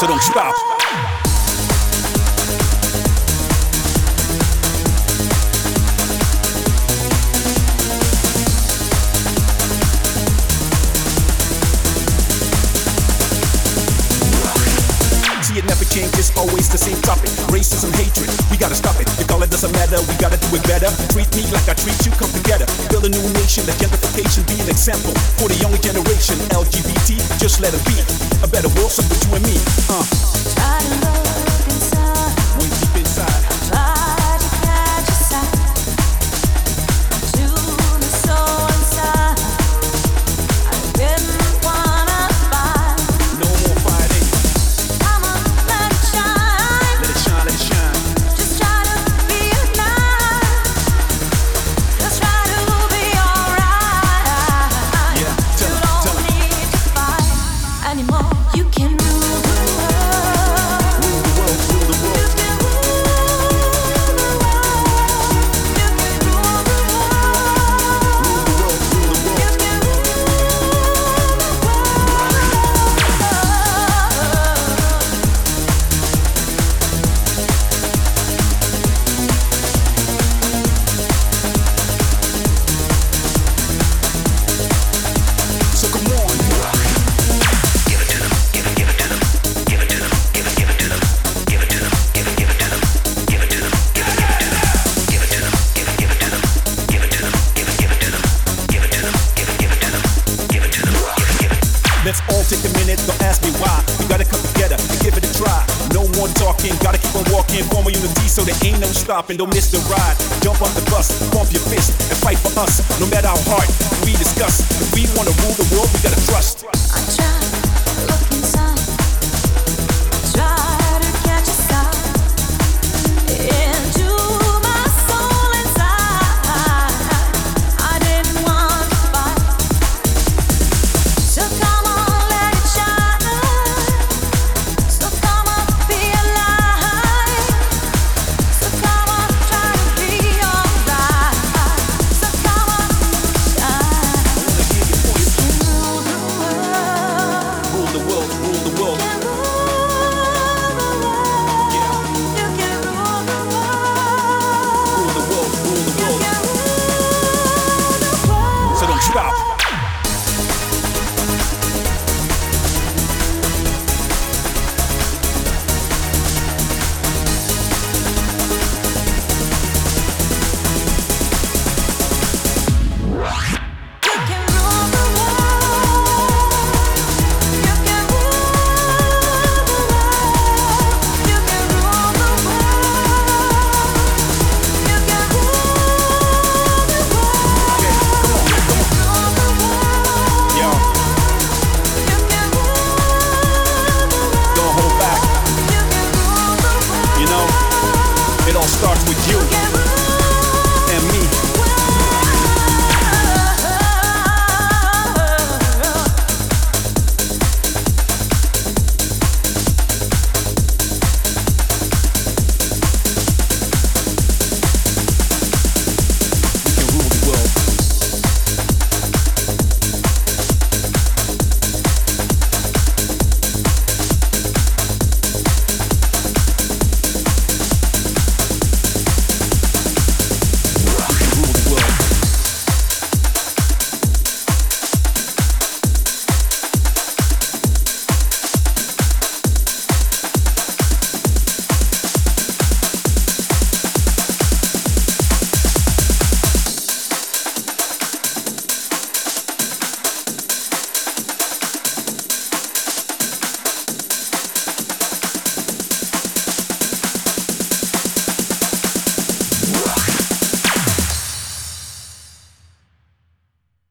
so don't stop. See, it never changes, always the same topic. Racism, hatred, we gotta stop it. The color doesn't matter, we gotta do it better. Treat me like I treat you, come together. Build a new nation, let gentrification be an example for the younger generation. LGBT, just let it be. A better world, so for you and me. Uh, all take a minute, don't ask me why. We gotta come together and give it a try. No more talking, gotta keep on walking. Form a unity so there ain't no stopping. Don't miss the ride. Jump on the bus, pump your fist, and fight for us. No matter how hard we discuss. If we wanna rule the world, we gotta trust.